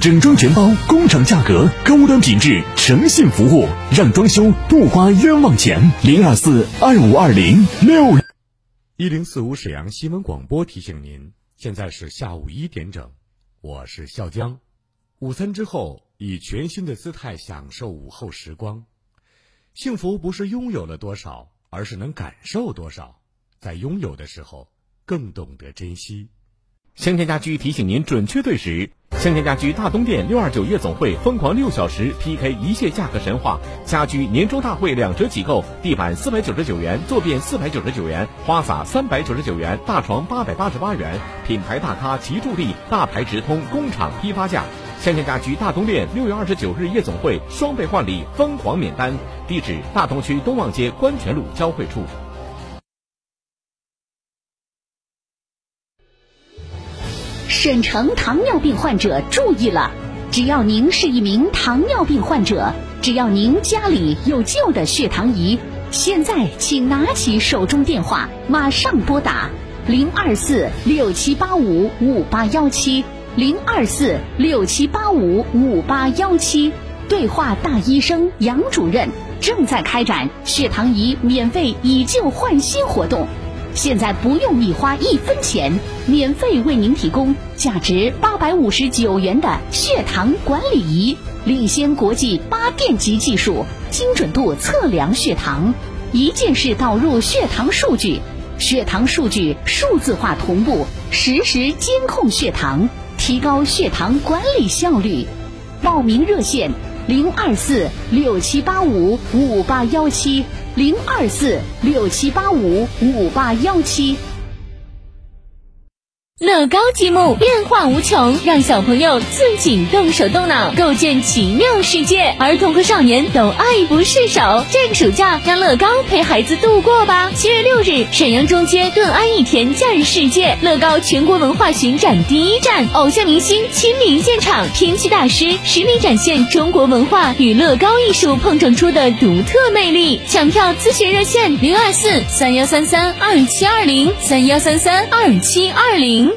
整装全包，工厂价格，高端品质，诚信服务，让装修不花冤枉钱。零二四二五二零六一零四五沈阳新闻广播提醒您，现在是下午一点整，我是笑江。午餐之后，以全新的姿态享受午后时光。幸福不是拥有了多少，而是能感受多少。在拥有的时候，更懂得珍惜。香田家居提醒您准确对时。香田家居大东店六二九夜总会疯狂六小时 PK 一切价格神话，家居年终大会两折起购，地板四百九十九元，坐便四百九十九元，花洒三百九十九元，大床八百八十八元，品牌大咖齐助力，大牌直通，工厂批发价。香田家居大东店六月二十九日夜总会双倍换礼，疯狂免单，地址大东区东望街关泉路交汇处。省城糖尿病患者注意了！只要您是一名糖尿病患者，只要您家里有旧的血糖仪，现在请拿起手中电话，马上拨打零二四六七八五五八幺七零二四六七八五五八幺七，对话大医生杨主任，正在开展血糖仪免费以旧换新活动。现在不用你花一分钱，免费为您提供价值八百五十九元的血糖管理仪，领先国际八电极技术，精准度测量血糖，一键式导入血糖数据，血糖数据数字化同步，实时监控血糖，提高血糖管理效率。报名热线：零二四六七八五五八幺七。零二四六七八五五八幺七。乐高积木变化无穷，让小朋友自己动手动脑，构建奇妙世界。儿童和少年都爱不释手。这个暑假，让乐高陪孩子度过吧。七月六日，沈阳中街顿安逸田假日世界乐高全国文化巡展第一站，偶像明星亲临现场，天气大师实力展现中国文化与乐高艺术碰撞出的独特魅力。抢票咨询热线：零二四三幺三三二七二零三幺三三二七二零。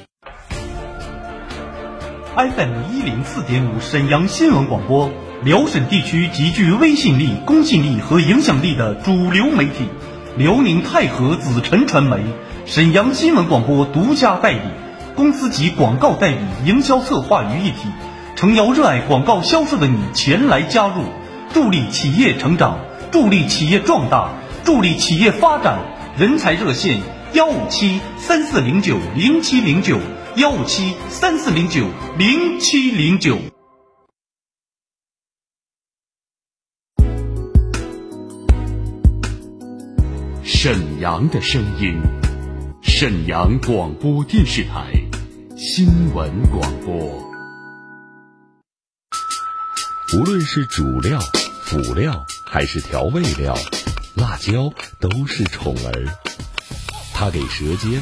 FM 一零四点五沈阳新闻广播，辽沈地区极具威信力、公信力和影响力的主流媒体，辽宁泰和紫辰传媒，沈阳新闻广播独家代理，公司级广告代理、营销策划于一体，诚邀热爱广告销售的你前来加入，助力企业成长，助力企业壮大，助力企业发展。人才热线：幺五七三四零九零七零九。幺五七三四零九零七零九。沈阳的声音，沈阳广播电视台新闻广播。无论是主料、辅料还是调味料，辣椒都是宠儿，它给舌尖。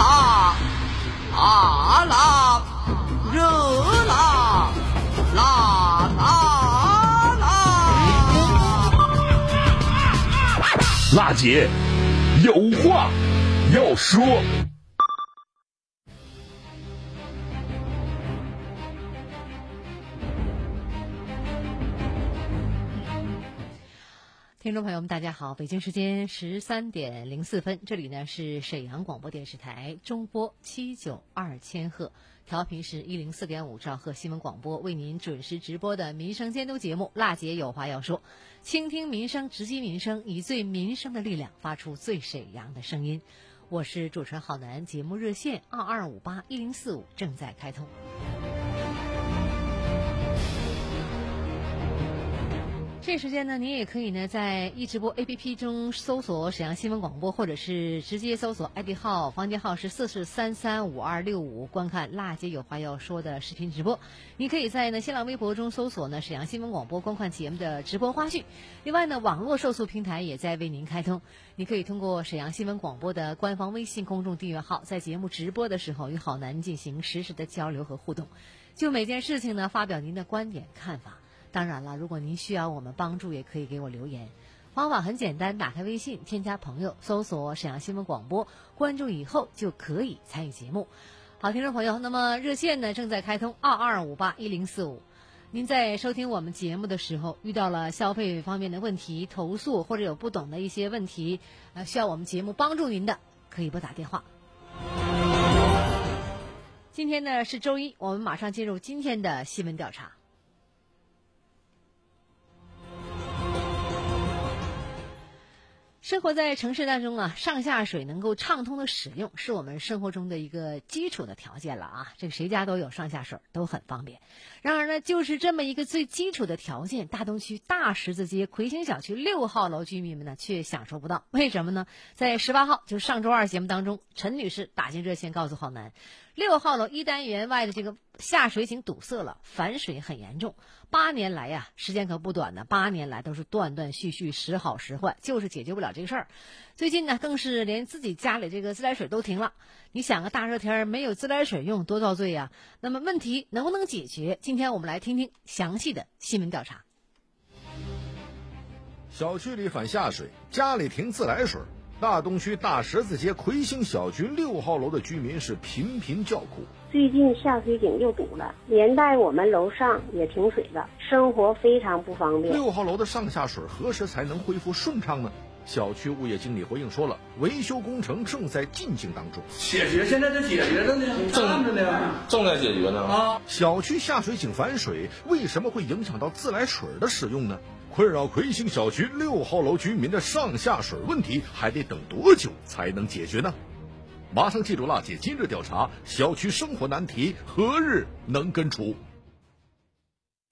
辣，辣辣，热辣，辣辣辣！辣姐有话要说。听众朋友们，大家好！北京时间十三点零四分，这里呢是沈阳广播电视台中波七九二千赫，调频是一零四点五兆赫新闻广播，为您准时直播的民生监督节目《辣姐有话要说》，倾听民生，直击民生，以最民生的力量发出最沈阳的声音。我是主持人浩南，节目热线二二五八一零四五正在开通。这时间呢，您也可以呢在易直播 APP 中搜索沈阳新闻广播，或者是直接搜索 ID 号，房间号是四四三三五二六五，观看“辣姐有话要说”的视频直播。你可以在呢新浪微博中搜索呢沈阳新闻广播，观看节目的直播花絮。另外呢，网络受诉平台也在为您开通，你可以通过沈阳新闻广播的官方微信公众订阅号，在节目直播的时候与好男进行实时的交流和互动，就每件事情呢发表您的观点看法。当然了，如果您需要我们帮助，也可以给我留言。方法很简单，打开微信，添加朋友，搜索沈阳新闻广播，关注以后就可以参与节目。好，听众朋友，那么热线呢正在开通二二五八一零四五。您在收听我们节目的时候，遇到了消费方面的问题、投诉或者有不懂的一些问题，呃，需要我们节目帮助您的，可以拨打电话。今天呢是周一，我们马上进入今天的新闻调查。生活在城市当中啊，上下水能够畅通的使用，是我们生活中的一个基础的条件了啊。这个谁家都有上下水，都很方便。然而呢，就是这么一个最基础的条件，大东区大十字街魁星小区六号楼居民们呢却享受不到。为什么呢？在十八号，就是上周二节目当中，陈女士打进热线告诉浩南，六号楼一单元外的这个下水井堵塞了，反水很严重。八年来呀，时间可不短呢，八年来都是断断续续，时好时坏，就是解决不了这个事儿。最近呢，更是连自己家里这个自来水都停了。你想个大热天没有自来水用，多遭罪呀！那么问题能不能解决？今天我们来听听详细的新闻调查。小区里反下水，家里停自来水。大东区大十字街魁星小区六号楼的居民是频频叫苦。最近下水井又堵了，连带我们楼上也停水了，生活非常不方便。六号楼的上下水何时才能恢复顺畅呢？小区物业经理回应说了，维修工程正在进行当中。解决现在在解决着呢，正着呢，正在解决呢。啊，小区下水井反水，为什么会影响到自来水的使用呢？困扰魁星小区六号楼居民的上下水问题，还得等多久才能解决呢？马上记住辣姐今日调查，小区生活难题何日能根除？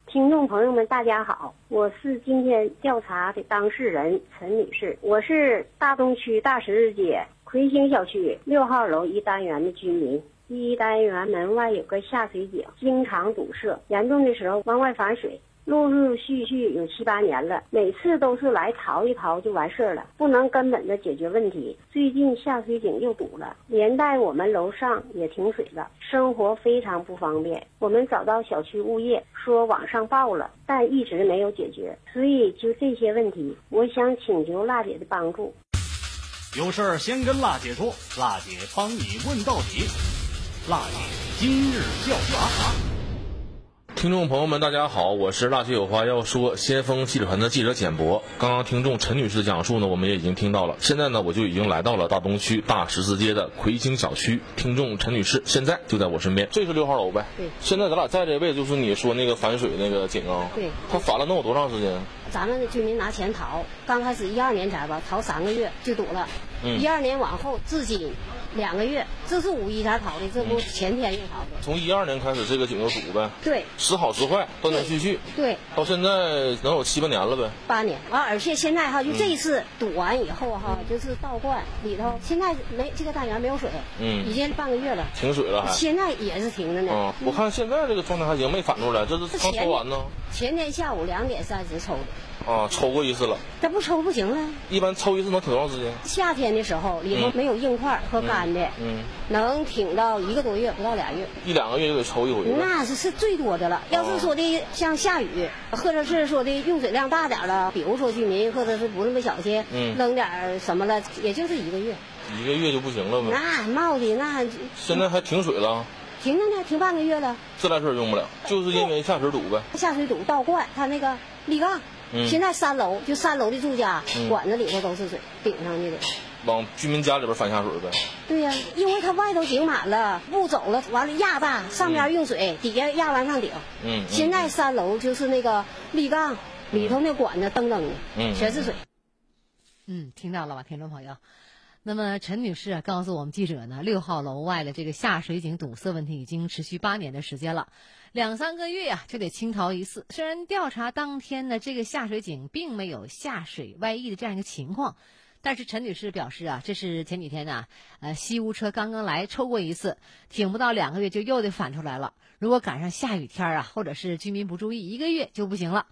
听众朋友们，大家好，我是今天调查的当事人陈女士，我是大东区大十字街魁星小区六号楼一单元的居民。一单元门外有个下水井，经常堵塞，严重的时候往外反水。陆陆续续有七八年了，每次都是来淘一淘就完事儿了，不能根本的解决问题。最近下水井又堵了，连带我们楼上也停水了，生活非常不方便。我们找到小区物业说网上报了，但一直没有解决。所以就这些问题，我想请求辣姐的帮助。有事儿先跟辣姐说，辣姐帮你问到底。辣姐今日调查。听众朋友们，大家好，我是辣姐有话要说先锋记者团的记者简博。刚刚听众陈女士的讲述呢，我们也已经听到了。现在呢，我就已经来到了大东区大十字街的魁星小区。听众陈女士现在就在我身边，这是六号楼呗？对。现在咱俩在这位置，就是你说那个反水那个井啊？对。他反了能有多长时间？咱们的居民拿钱逃，刚开始一二年前吧，逃三个月就堵了。嗯。一二年往后至今。两个月，这是五一才淘的，这不前天又淘的。从一二年开始，这个井就堵呗。对，时好时坏，断断续续。对，到现在能有七八年了呗。八年，完而且现在哈，就这一次堵完以后哈，就是倒灌里头，现在没这个单元没有水，嗯，已经半个月了，停水了还。现在也是停着呢。嗯，我看现在这个状态还行，没反出来，这是刚抽完呢。前天下午两点三十抽的。啊，抽过一次了，这不抽不行了。一般抽一次能挺多长时间？夏天的时候里头没有硬块和干的，嗯，能挺到一个多月，不到俩月。一两个月就得抽一回。那是是最多的了。要是说的像下雨，或者是说的用水量大点了，比如说居民或者是不那么小心，嗯，扔点什么了，也就是一个月。一个月就不行了呗？那冒的那。现在还停水了？停了呢，停半个月了。自来水用不了，就是因为下水堵呗。下水堵倒灌，它那个立杠。现在三楼就三楼的住家，管子里头都是水，顶上去的。往居民家里边反下水呗。对呀，因为它外头井满了，不走了，完了压大，上边用水，底下压完上顶。嗯。现在三楼就是那个立杠，里头那管子噔噔的，全是水。嗯，听到了吧，听众朋友？那么陈女士啊，告诉我们记者呢，六号楼外的这个下水井堵塞问题已经持续八年的时间了。两三个月呀就得清掏一次。虽然调查当天呢，这个下水井并没有下水外溢的这样一个情况，但是陈女士表示啊，这是前几天呢，呃，西屋车刚刚来抽过一次，挺不到两个月就又得反出来了。如果赶上下雨天啊，或者是居民不注意，一个月就不行了。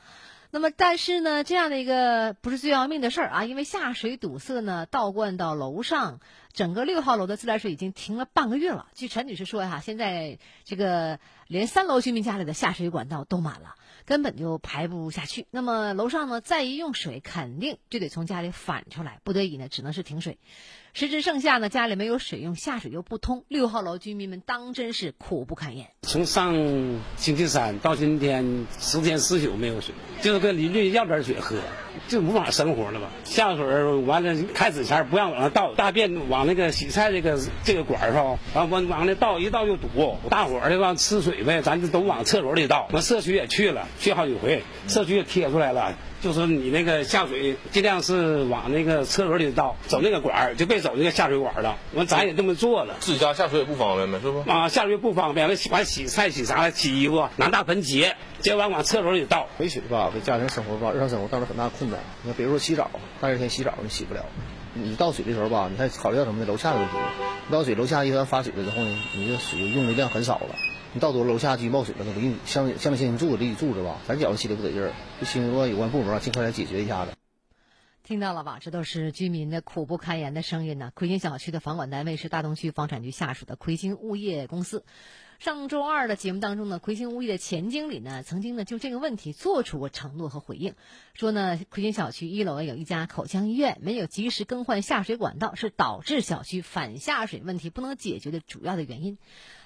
那么，但是呢，这样的一个不是最要命的事儿啊，因为下水堵塞呢，倒灌到楼上，整个六号楼的自来水已经停了半个月了。据陈女士说哈，现在这个连三楼居民家里的下水管道都满了，根本就排不下去。那么楼上呢，再一用水，肯定就得从家里反出来，不得已呢，只能是停水。时至盛夏呢，家里没有水用，下水又不通，六号楼居民们当真是苦不堪言。从上星期三到今天，十天十宿没有水，就是跟邻居要点水喝，就无法生活了吧？下水完了开始前不让往上倒，大便往那个洗菜这个这个管上，完往往那倒一倒就堵，大伙儿的往吃水呗，咱就都往厕所里倒。完社区也去了，去好几回，社区也贴出来了。就说你那个下水尽量是往那个厕所里倒，走那个管儿，就别走那个下水管了。完咱也这么做了，自己家下水也不方便呗，是不？啊，下水不方便，完洗完洗菜洗啥洗衣服，拿大盆接，接完往厕所里倒。没水吧，给家庭生活吧，日常生活造成很大困难。你看，比如说洗澡，大热天洗澡你洗不了，你倒水的时候吧，你还考虑到什么呢？楼下的问题。你倒水，楼下一旦发水了之后呢，你这水用的量很少了。你到多楼下就冒水了，那不给你相相对性住着，你住着吧，咱觉着心里不得劲儿，就希望有关部门尽快来解决一下子。听到了吧？这都是居民的苦不堪言的声音呢。魁星小区的房管单位是大东区房产局下属的魁星物业公司。上周二的节目当中呢，魁星物业的前经理呢，曾经呢就这个问题做出过承诺和回应，说呢，魁星小区一楼有一家口腔医院，没有及时更换下水管道，是导致小区反下水问题不能解决的主要的原因。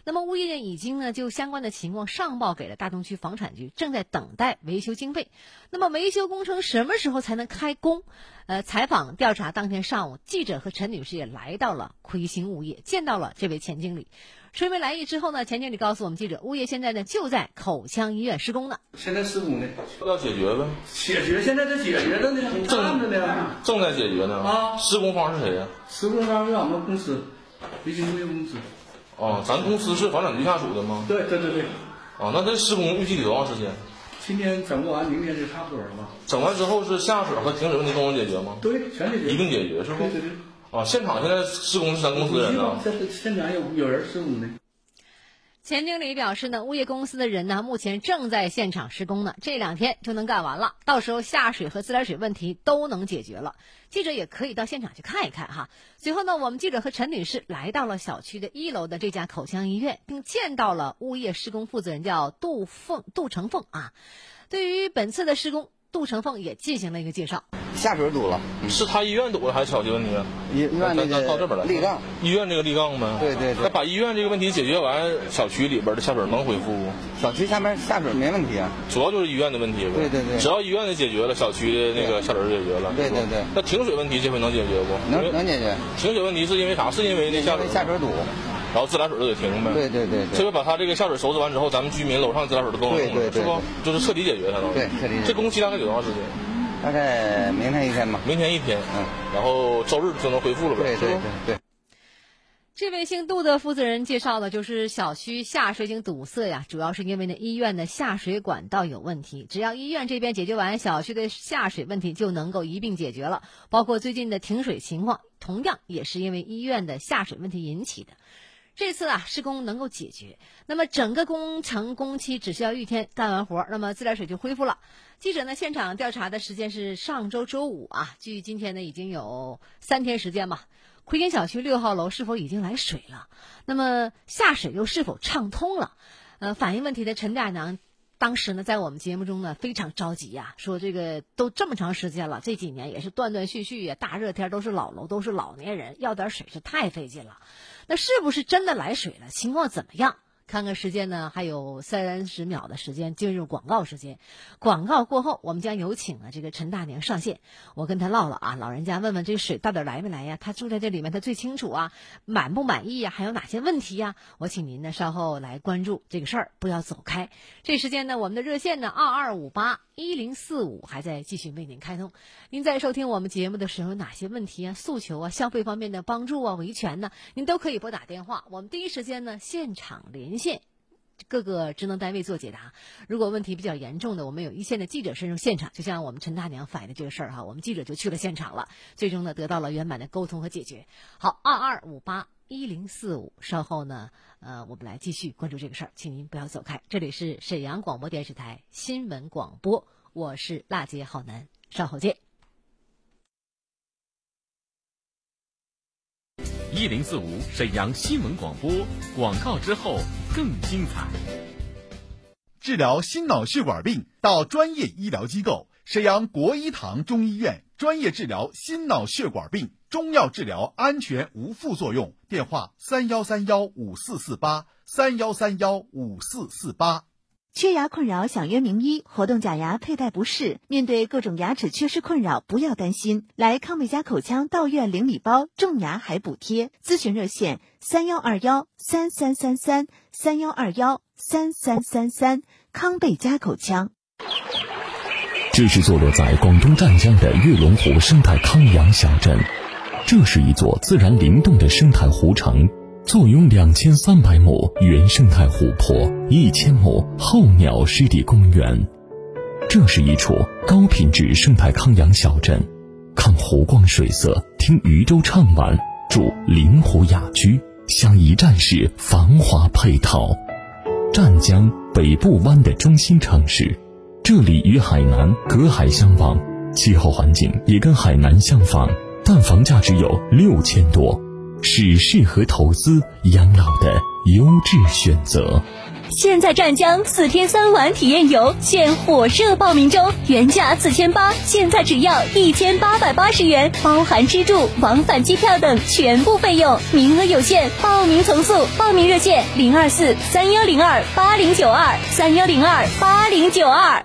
那么物业已经呢就相关的情况上报给了大东区房产局，正在等待维修经费。那么维修工程什么时候才能开工？呃，采访调查当天上午，记者和陈女士也来到了魁星物业，见到了这位钱经理。说明来意之后呢，钱经理告诉我们记者，物业现在呢就在口腔医院施工呢。现在施工呢，要解决呗。解决，现在在解决着呢，正着呢，正在解决呢。啊，施工方是谁呀？施工方是俺们公司，北京物业公司。哦，咱公司是房产局下属的吗？对对对对。啊，那这施工预计得多长时间？今天整不完，明天就差不多了吧。整完之后是下水和停水问题都能解决吗？对，全解决。一并解决是不？对对对。啊，现场现在施工是咱公司的人呢。现现场有有人施工呢。钱经理表示呢，物业公司的人呢，目前正在现场施工呢，这两天就能干完了，到时候下水和自来水问题都能解决了。记者也可以到现场去看一看哈。随后呢，我们记者和陈女士来到了小区的一楼的这家口腔医院，并见到了物业施工负责人，叫杜凤杜成凤啊。对于本次的施工，杜成凤也进行了一个介绍。下水堵了，是他医院堵了还是小区问题？医医院那个到这边来，立杠，医院这个立杠呗。对对对。那把医院这个问题解决完，小区里边的下水能恢复不？小区下面下水没问题啊，主要就是医院的问题呗。对对对。只要医院的解决了，小区的那个下水解决了。对对对。那停水问题这回能解决不？能能解决。停水问题是因为啥？是因为那下水下水堵，然后自来水就得停呗。对对对。这回把他这个下水收拾完之后，咱们居民楼上自来水都都能用了，是不？就是彻底解决它能。对，彻底。这工期大概得多长时间？大概明天一天吧，明天一天，嗯，然后周日就能恢复了呗，对对对对。这位姓杜的负责人介绍的，就是小区下水井堵塞呀，主要是因为呢医院的下水管道有问题。只要医院这边解决完，小区的下水问题就能够一并解决了。包括最近的停水情况，同样也是因为医院的下水问题引起的。这次啊施工能够解决，那么整个工程工期只需要一天干完活儿，那么自来水就恢复了。记者呢现场调查的时间是上周周五啊，距今天呢已经有三天时间吧。奎星小区六号楼是否已经来水了？那么下水又是否畅通了？呃，反映问题的陈大娘当时呢在我们节目中呢非常着急呀，说这个都这么长时间了，这几年也是断断续续呀，大热天都是老楼都是老年人，要点水是太费劲了。那是不是真的来水了？情况怎么样？看看时间呢，还有三十秒的时间，进入广告时间。广告过后，我们将有请啊这个陈大娘上线。我跟她唠唠啊，老人家问问这个水到底来没来呀？她住在这里面，她最清楚啊，满不满意呀？还有哪些问题呀？我请您呢稍后来关注这个事儿，不要走开。这时间呢，我们的热线呢二二五八一零四五还在继续为您开通。您在收听我们节目的时候，有哪些问题啊、诉求啊、消费方面的帮助啊、维权呢？您都可以拨打电话，我们第一时间呢现场连。线各个职能单位做解答。如果问题比较严重的，我们有一线的记者深入现场，就像我们陈大娘反映的这个事儿哈，我们记者就去了现场了，最终呢得到了圆满的沟通和解决。好，二二五八一零四五，稍后呢，呃，我们来继续关注这个事儿，请您不要走开。这里是沈阳广播电视台新闻广播，我是辣姐好男，稍后见。一零四五沈阳新闻广播广告之后更精彩。治疗心脑血管病到专业医疗机构沈阳国医堂中医院，专业治疗心脑血管病，中药治疗安全无副作用。电话：三幺三幺五四四八三幺三幺五四四八。缺牙困扰想约名医，活动假牙佩戴不适，面对各种牙齿缺失困扰，不要担心，来康贝佳口腔到院领礼包，种牙还补贴。咨询热线：三幺二幺三三三三三幺二幺三三三三。康贝佳口腔。这是坐落在广东湛江的月龙湖生态康养小镇，这是一座自然灵动的生态湖城。坐拥两千三百亩原生态湖泊，一千亩候鸟湿地公园，这是一处高品质生态康养小镇。看湖光水色，听渔舟唱晚，住灵湖雅居，享一站式繁华配套。湛江北部湾的中心城市，这里与海南隔海相望，气候环境也跟海南相仿，但房价只有六千多。是适合投资养老的优质选择。现在湛江四天三晚体验游现火热报名中，原价四千八，现在只要一千八百八十元，包含吃住、往返机票等全部费用，名额有限，报名从速。报名热线：零二四三幺零二八零九二三幺零二八零九二。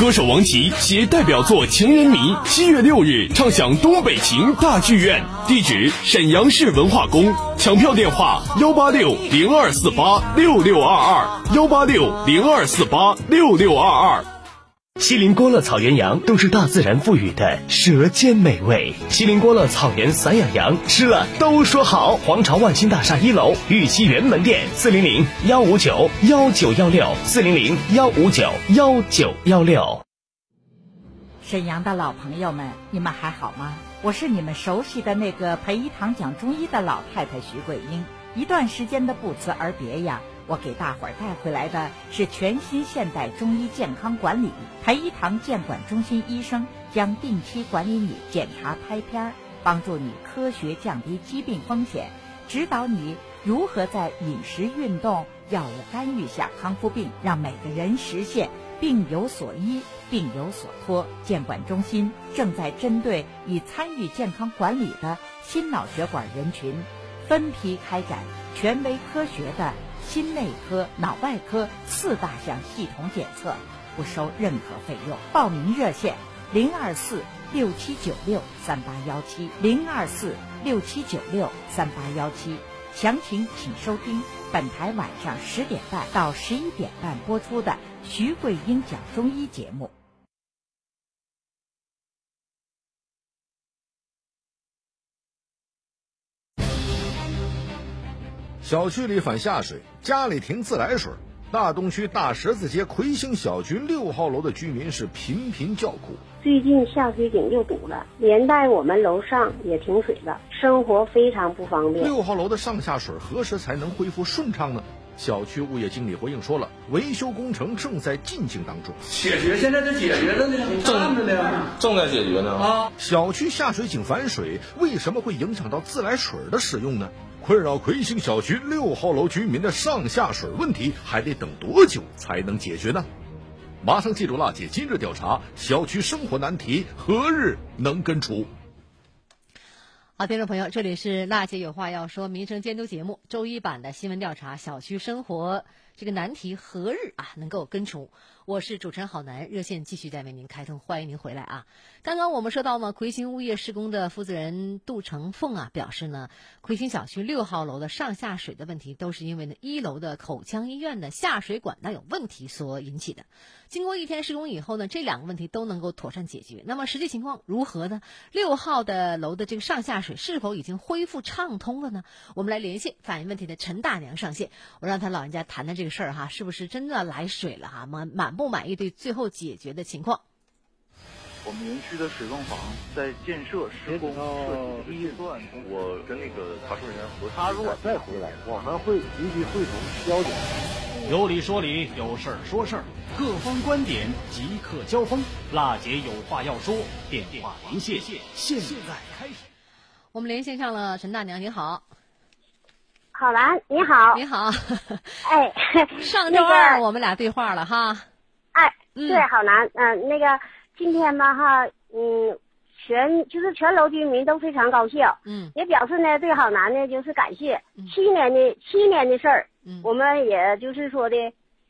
歌手王琦携代表作《情人迷》，七月六日唱响东北情大剧院。地址：沈阳市文化宫。抢票电话：幺八六零二四八六六二二，幺八六零二四八六六二二。锡林郭勒草原羊都是大自然赋予的舌尖美味。锡林郭勒草原散养羊吃了都说好。皇朝万兴大厦一楼玉溪园门店：四零零幺五九幺九幺六，四零零幺五九幺九幺六。沈阳的老朋友们，你们还好吗？我是你们熟悉的那个培一堂讲中医的老太太徐桂英。一段时间的不辞而别呀。我给大伙儿带回来的是全新现代中医健康管理。培一堂健管中心医生将定期管理你检查拍片儿，帮助你科学降低疾病风险，指导你如何在饮食、运动、药物干预下康复病，让每个人实现病有所医、病有所托。健管中心正在针对已参与健康管理的心脑血管人群，分批开展权威科学的。心内科、脑外科四大项系统检测，不收任何费用。报名热线：零二四六七九六三八幺七，零二四六七九六三八幺七。详情请收听本台晚上十点半到十一点半播出的徐桂英讲中医节目。小区里反下水，家里停自来水。大东区大十字街魁星小区六号楼的居民是频频叫苦。最近下水井又堵了，连带我们楼上也停水了，生活非常不方便。六号楼的上下水何时才能恢复顺畅呢？小区物业经理回应说了，维修工程正在进行当中。解决现在在解决着呢，正着呢，正在解决呢。啊，小区下水井反水，为什么会影响到自来水的使用呢？困扰魁星小区六号楼居民的上下水问题，还得等多久才能解决呢？马上记住辣姐今日调查，小区生活难题何日能根除？好，听众朋友，这里是辣姐有话要说民生监督节目周一版的新闻调查，小区生活。这个难题何日啊能够根除？我是主持人郝楠，热线继续在为您开通，欢迎您回来啊！刚刚我们说到嘛，魁星物业施工的负责人杜成凤啊表示呢，魁星小区六号楼的上下水的问题都是因为呢一楼的口腔医院的下水管道有问题所引起的。经过一天施工以后呢，这两个问题都能够妥善解决。那么实际情况如何呢？六号的楼的这个上下水是否已经恢复畅通了呢？我们来连线反映问题的陈大娘上线，我让她老人家谈谈这个事儿哈，是不是真的来水了哈？满满不满意对最后解决的情况？我们园区的水泵房在建设施工设计阶段，我跟那个查收人员核他如果再回来，我们会立即会同交警。有理说理，有事儿说事儿，各方观点即刻交锋。辣姐有话要说，电话连线，现在开始。我们连线上了陈大娘，你好。好兰，你好。你好。哎，上周二我们俩对话了哈。哎，对，好难，嗯，那个今天吧哈，嗯，全就是全楼居民都非常高兴，嗯，也表示呢对好男呢就是感谢。七年的七年的事儿，嗯，我们也就是说的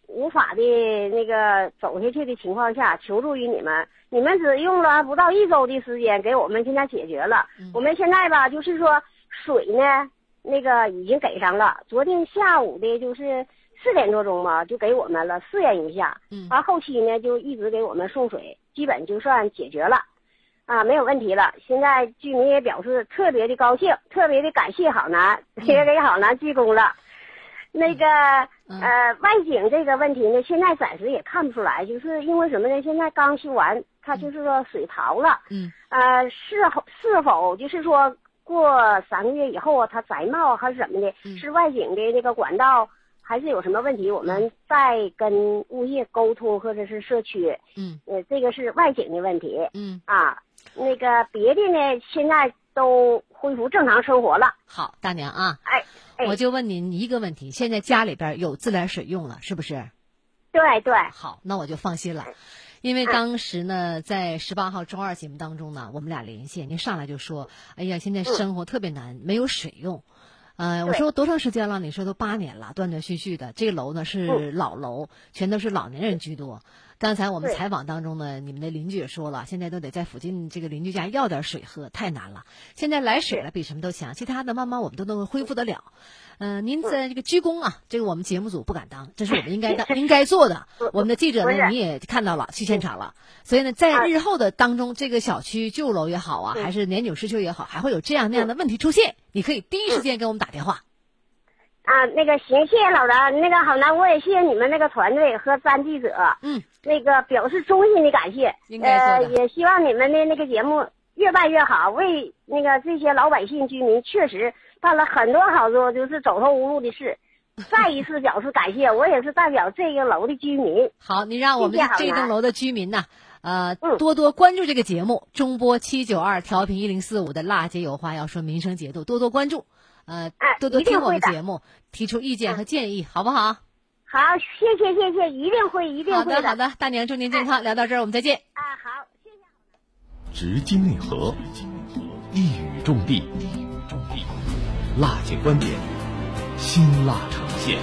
无法的那个走下去的情况下，求助于你们，你们只用了不到一周的时间给我们现在解决了。我们现在吧就是说水呢那个已经给上了，昨天下午的就是。四点多钟吧，就给我们了试验一下，嗯，完后期呢就一直给我们送水，基本就算解决了，啊，没有问题了。现在居民也表示特别的高兴，特别的感谢郝楠，也给郝楠鞠躬了。那个呃，外景这个问题呢，现在暂时也看不出来，就是因为什么呢？现在刚修完，它就是说水淘了，嗯，呃，是否是否就是说过三个月以后啊，它再冒还是怎么的？是外景的那个管道。还是有什么问题，我们再跟物业沟通，或者是社区。嗯，呃，这个是外景的问题。嗯，啊，那个别的呢，现在都恢复正常生活了。好，大娘啊，哎，我就问您一个问题：现在家里边有自来水用了，是不是？对对。好，那我就放心了，因为当时呢，在十八号周二节目当中呢，我们俩连线，您上来就说：“哎呀，现在生活特别难，没有水用。”呃，我说多长时间了？你说都八年了，断断续续的。这个楼呢是老楼，全都是老年人居多。刚才我们采访当中呢，你们的邻居也说了，现在都得在附近这个邻居家要点水喝，太难了。现在来水了，比什么都强，其他的慢慢我们都能恢复得了。嗯，您在这个鞠躬啊，这个我们节目组不敢当，这是我们应该当 应该做的。我们的记者呢，你也看到了，去现场了。所以呢，在日后的当中，这个小区旧楼也好啊，还是年久失修也好，还会有这样那样的问题出现，你可以第一时间给我们打电话。啊，那个行，谢谢老张。那个好呢，我也谢谢你们那个团队和三记者。嗯，那个表示衷心的感谢。呃，也希望你们的那个节目越办越好，为那个这些老百姓居民确实办了很多好多就是走投无路的事。再一次表示感谢，我也是代表这个楼的居民。好，你让我们这栋楼的居民呢，呃，多多关注这个节目，中波七九二调频一零四五的辣姐有话要说，民生节度，多多关注。呃，多多听我们节目，提出意见和建议，好不好？好，谢谢谢谢，一定会一定会的。好的，大娘祝您健康。聊到这儿，我们再见。啊，好，谢谢。直击内核，一语中的，辣姐观点，辛辣呈现。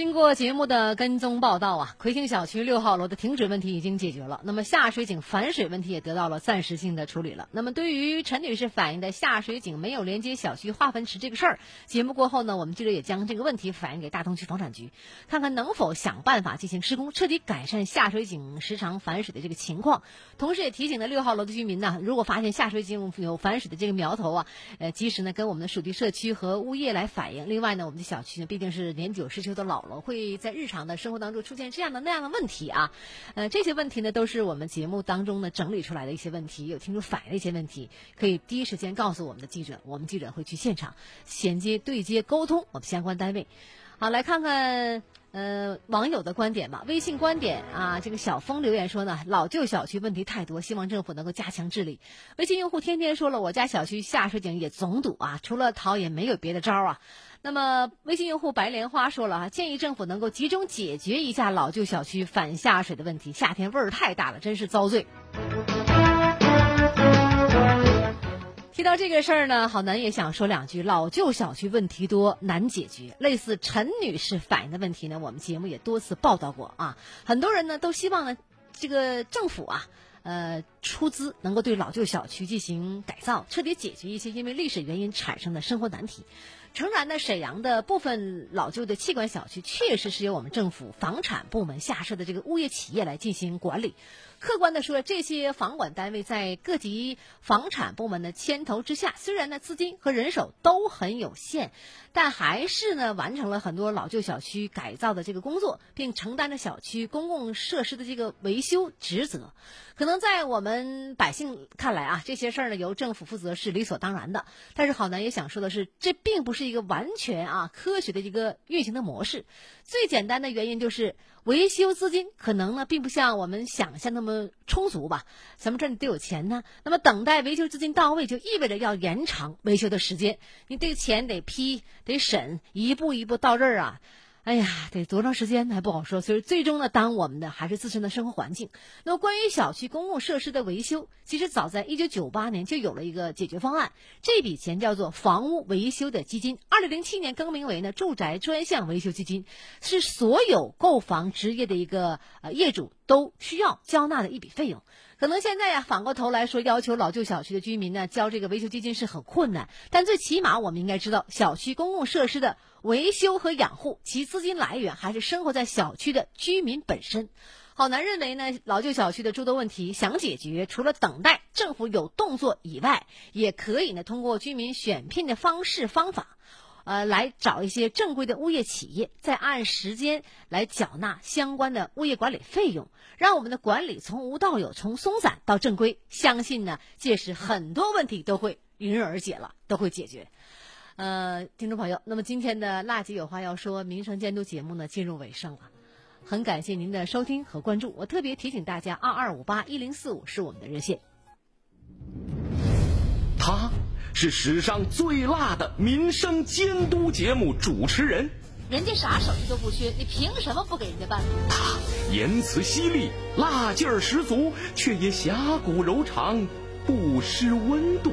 经过节目的跟踪报道啊，魁星小区六号楼的停水问题已经解决了，那么下水井反水问题也得到了暂时性的处理了。那么对于陈女士反映的下水井没有连接小区化粪池这个事儿，节目过后呢，我们记者也将这个问题反映给大同区房产局，看看能否想办法进行施工，彻底改善下水井时常反水的这个情况。同时也提醒了六号楼的居民呢，如果发现下水井有反水的这个苗头啊，呃，及时呢跟我们的属地社区和物业来反映。另外呢，我们的小区呢毕竟是年久失修的老。我会在日常的生活当中出现这样的那样的问题啊，呃，这些问题呢都是我们节目当中呢整理出来的一些问题，有听众反映的一些问题，可以第一时间告诉我们的记者，我们记者会去现场衔接对接沟通我们相关单位。好，来看看呃网友的观点吧。微信观点啊，这个小峰留言说呢，老旧小区问题太多，希望政府能够加强治理。微信用户天天说了，我家小区下水井也总堵啊，除了逃也没有别的招啊。那么，微信用户白莲花说了啊，建议政府能够集中解决一下老旧小区反下水的问题，夏天味儿太大了，真是遭罪。提到这个事儿呢，好男也想说两句。老旧小区问题多，难解决。类似陈女士反映的问题呢，我们节目也多次报道过啊。很多人呢都希望呢，这个政府啊，呃，出资能够对老旧小区进行改造，彻底解决一些因为历史原因产生的生活难题。诚然呢，沈阳的部分老旧的气管小区确实是由我们政府房产部门下设的这个物业企业来进行管理。客观的说，这些房管单位在各级房产部门的牵头之下，虽然呢资金和人手都很有限，但还是呢完成了很多老旧小区改造的这个工作，并承担着小区公共设施的这个维修职责。可能在我们百姓看来啊，这些事儿呢由政府负责是理所当然的。但是好男也想说的是，这并不是是一个完全啊科学的一个运行的模式。最简单的原因就是维修资金可能呢并不像我们想象那么充足吧。咱们这里得有钱呢，那么等待维修资金到位，就意味着要延长维修的时间。你这个钱得批得审，一步一步到这儿啊。哎呀，得多长时间还不好说，所以最终呢，耽误我们的还是自身的生活环境。那么，关于小区公共设施的维修，其实早在一九九八年就有了一个解决方案，这笔钱叫做房屋维修的基金，二零零七年更名为呢住宅专项维修基金，是所有购房职业的一个呃业主都需要交纳的一笔费用。可能现在呀，反过头来说，要求老旧小区的居民呢交这个维修基金是很困难，但最起码我们应该知道，小区公共设施的维修和养护，其资金来源还是生活在小区的居民本身。好男认为呢，老旧小区的诸多问题想解决，除了等待政府有动作以外，也可以呢通过居民选聘的方式方法。呃，来找一些正规的物业企业，再按时间来缴纳相关的物业管理费用，让我们的管理从无到有，从松散到正规。相信呢，届时很多问题都会迎刃而解了，都会解决。呃，听众朋友，那么今天的辣姐有话要说，民生监督节目呢进入尾声了，很感谢您的收听和关注。我特别提醒大家，二二五八一零四五是我们的热线。他。是史上最辣的民生监督节目主持人，人家啥手艺都不缺，你凭什么不给人家办？他言辞犀利，辣劲儿十足，却也侠骨柔肠，不失温度。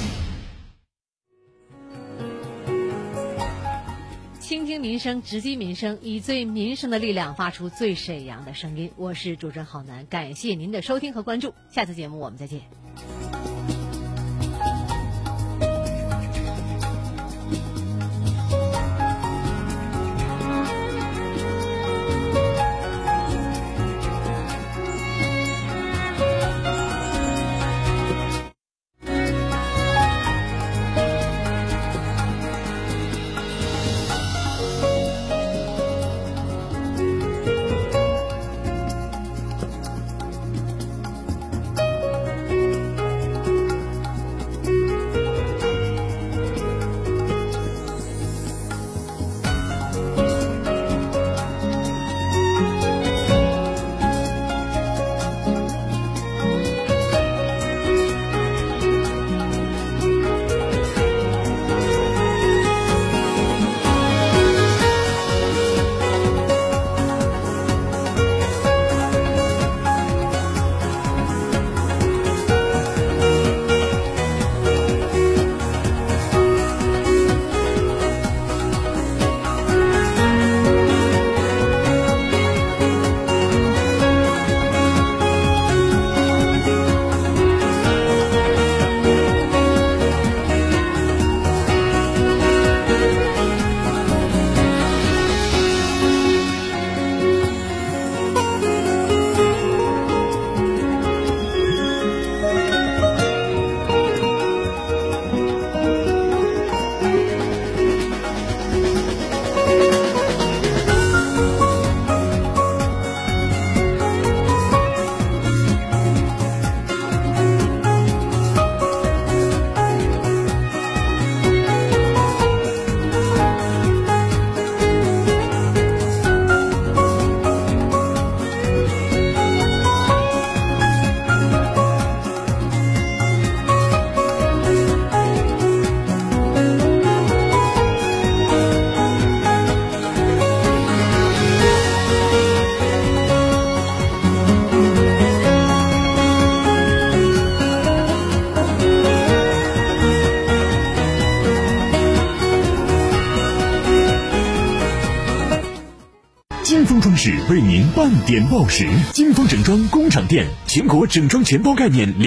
民生，直击民生，以最民生的力量发出最沈阳的声音。我是主持人郝楠，感谢您的收听和关注，下次节目我们再见。半点报时。金风整装工厂店全国整装全包概念。